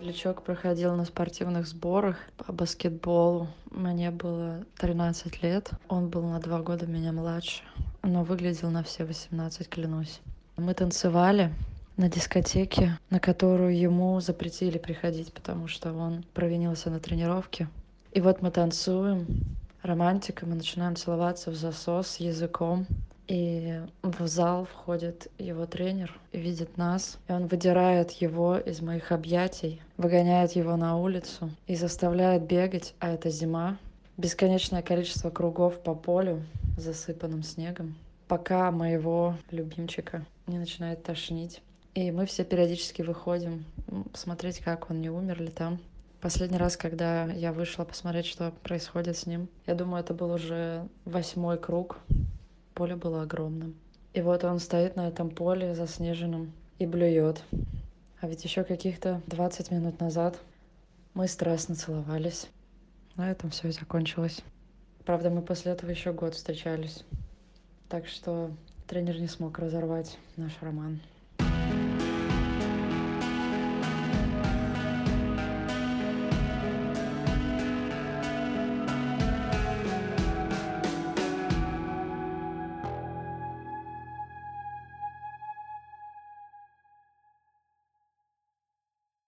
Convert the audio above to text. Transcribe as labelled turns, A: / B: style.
A: Лючок проходил на спортивных сборах по баскетболу. Мне было 13 лет. Он был на два года меня младше, но выглядел на все 18, клянусь. Мы танцевали на дискотеке, на которую ему запретили приходить, потому что он провинился на тренировке. И вот мы танцуем, романтика, мы начинаем целоваться в засос языком. И в зал входит его тренер, видит нас, и он выдирает его из моих объятий, выгоняет его на улицу и заставляет бегать, а это зима, бесконечное количество кругов по полю, засыпанным снегом, пока моего любимчика не начинает тошнить. И мы все периодически выходим посмотреть, как он не умер ли там. Последний раз, когда я вышла посмотреть, что происходит с ним, я думаю, это был уже восьмой круг, поле было огромным. И вот он стоит на этом поле заснеженном и блюет. А ведь еще каких-то 20 минут назад мы страстно целовались. На этом все и закончилось. Правда, мы после этого еще год встречались. Так что тренер не смог разорвать наш роман.